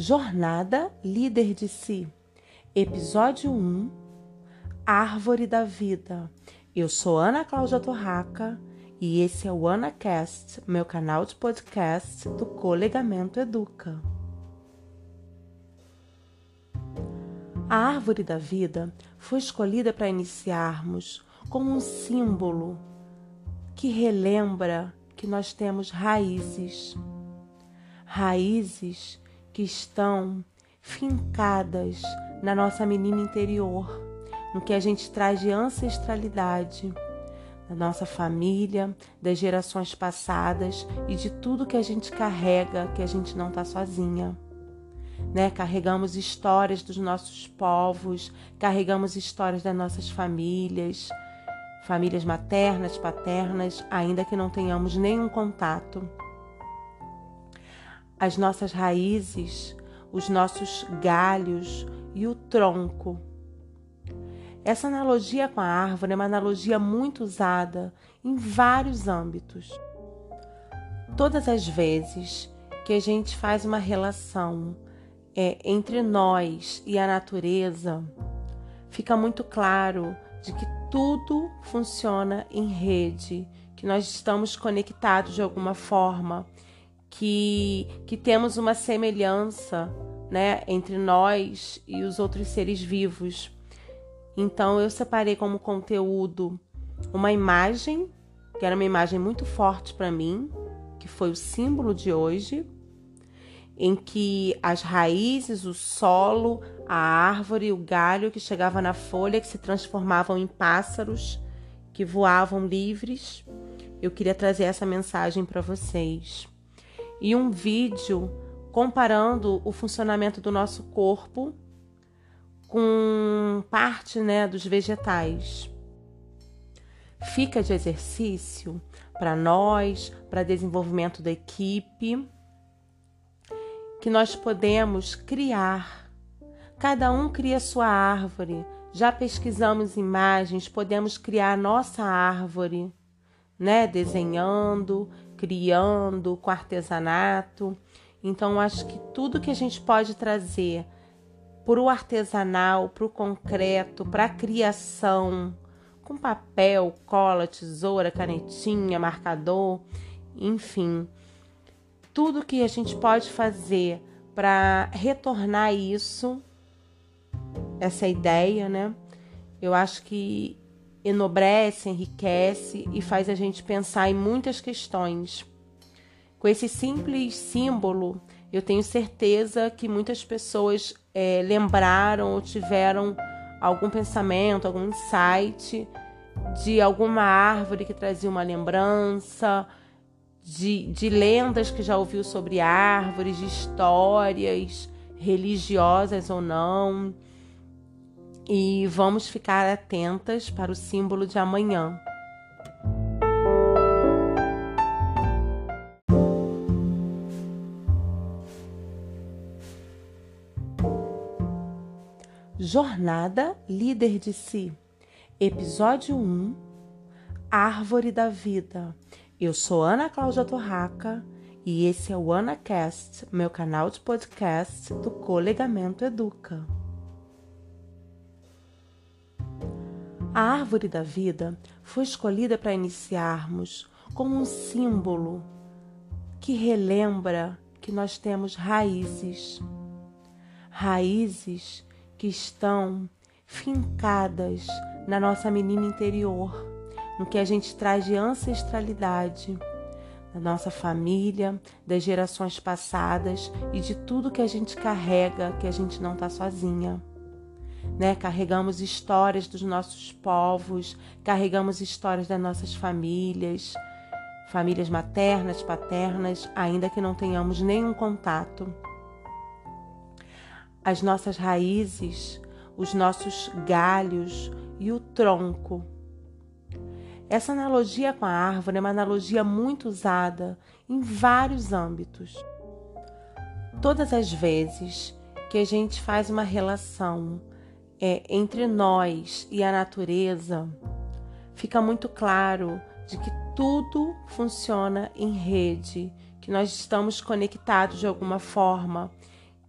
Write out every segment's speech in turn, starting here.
Jornada Líder de Si, Episódio 1 Árvore da Vida. Eu sou Ana Cláudia Torraca e esse é o AnaCast, meu canal de podcast do Colegamento Educa. A Árvore da Vida foi escolhida para iniciarmos como um símbolo que relembra que nós temos raízes. Raízes que estão fincadas na nossa menina interior, no que a gente traz de ancestralidade, da nossa família, das gerações passadas e de tudo que a gente carrega, que a gente não está sozinha. Né? Carregamos histórias dos nossos povos, carregamos histórias das nossas famílias, famílias maternas, paternas, ainda que não tenhamos nenhum contato as nossas raízes, os nossos galhos e o tronco. Essa analogia com a árvore é uma analogia muito usada em vários âmbitos. Todas as vezes que a gente faz uma relação é, entre nós e a natureza, fica muito claro de que tudo funciona em rede, que nós estamos conectados de alguma forma que, que temos uma semelhança né, entre nós e os outros seres vivos. Então eu separei como conteúdo uma imagem, que era uma imagem muito forte para mim, que foi o símbolo de hoje, em que as raízes, o solo, a árvore, o galho que chegava na folha, que se transformavam em pássaros que voavam livres. Eu queria trazer essa mensagem para vocês e um vídeo comparando o funcionamento do nosso corpo com parte né, dos vegetais. Fica de exercício para nós, para desenvolvimento da equipe, que nós podemos criar. Cada um cria sua árvore. Já pesquisamos imagens, podemos criar nossa árvore, né? Desenhando, criando, com artesanato. Então, acho que tudo que a gente pode trazer para o artesanal, para o concreto, para a criação, com papel, cola, tesoura, canetinha, marcador, enfim, tudo que a gente pode fazer para retornar isso, essa ideia, né? Eu acho que enobrece, enriquece e faz a gente pensar em muitas questões. Com esse simples símbolo, eu tenho certeza que muitas pessoas é, lembraram ou tiveram algum pensamento, algum insight de alguma árvore que trazia uma lembrança, de, de lendas que já ouviu sobre árvores, de histórias religiosas ou não e vamos ficar atentas para o símbolo de amanhã. Jornada Líder de Si, Episódio 1 Árvore da Vida. Eu sou Ana Cláudia Torraca e esse é o AnaCast, meu canal de podcast do Colegamento Educa. A árvore da vida foi escolhida para iniciarmos como um símbolo que relembra que nós temos raízes. Raízes que estão fincadas na nossa menina interior, no que a gente traz de ancestralidade, da nossa família, das gerações passadas e de tudo que a gente carrega, que a gente não está sozinha né? Carregamos histórias dos nossos povos, carregamos histórias das nossas famílias, famílias maternas, paternas, ainda que não tenhamos nenhum contato. As nossas raízes, os nossos galhos e o tronco. Essa analogia com a árvore é uma analogia muito usada em vários âmbitos. Todas as vezes que a gente faz uma relação é, entre nós e a natureza, fica muito claro de que tudo funciona em rede, que nós estamos conectados de alguma forma,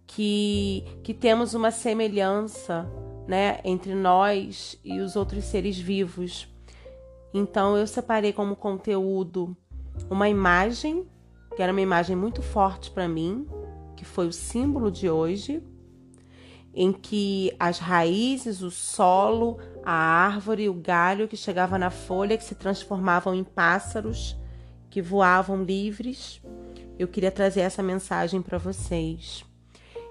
que, que temos uma semelhança né, entre nós e os outros seres vivos. Então eu separei como conteúdo uma imagem, que era uma imagem muito forte para mim, que foi o símbolo de hoje, em que as raízes, o solo, a árvore, o galho que chegava na folha, que se transformavam em pássaros que voavam livres. Eu queria trazer essa mensagem para vocês.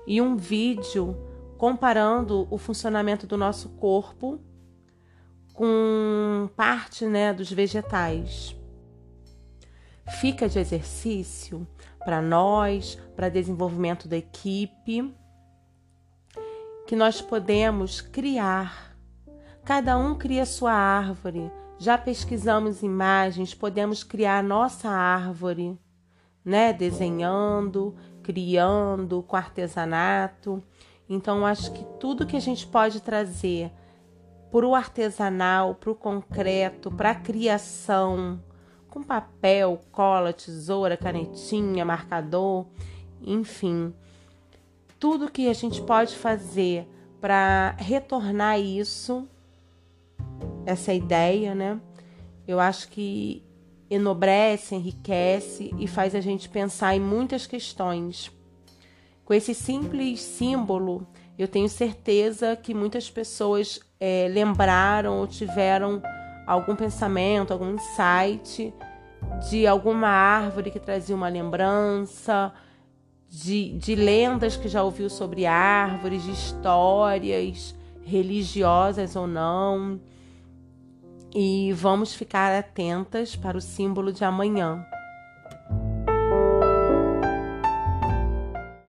E um vídeo comparando o funcionamento do nosso corpo com parte né, dos vegetais. Fica de exercício para nós, para desenvolvimento da equipe, que nós podemos criar. Cada um cria sua árvore. Já pesquisamos imagens, podemos criar nossa árvore, né? Desenhando, criando, com artesanato. Então, acho que tudo que a gente pode trazer para o artesanal, para o concreto, para a criação, com papel, cola, tesoura, canetinha, marcador, enfim, tudo que a gente pode fazer para retornar isso, essa ideia, né? Eu acho que enobrece, enriquece e faz a gente pensar em muitas questões. Com esse simples símbolo, eu tenho certeza que muitas pessoas é, lembraram ou tiveram algum pensamento, algum insight de alguma árvore que trazia uma lembrança, de, de lendas que já ouviu sobre árvores, de histórias religiosas ou não. E vamos ficar atentas para o símbolo de amanhã.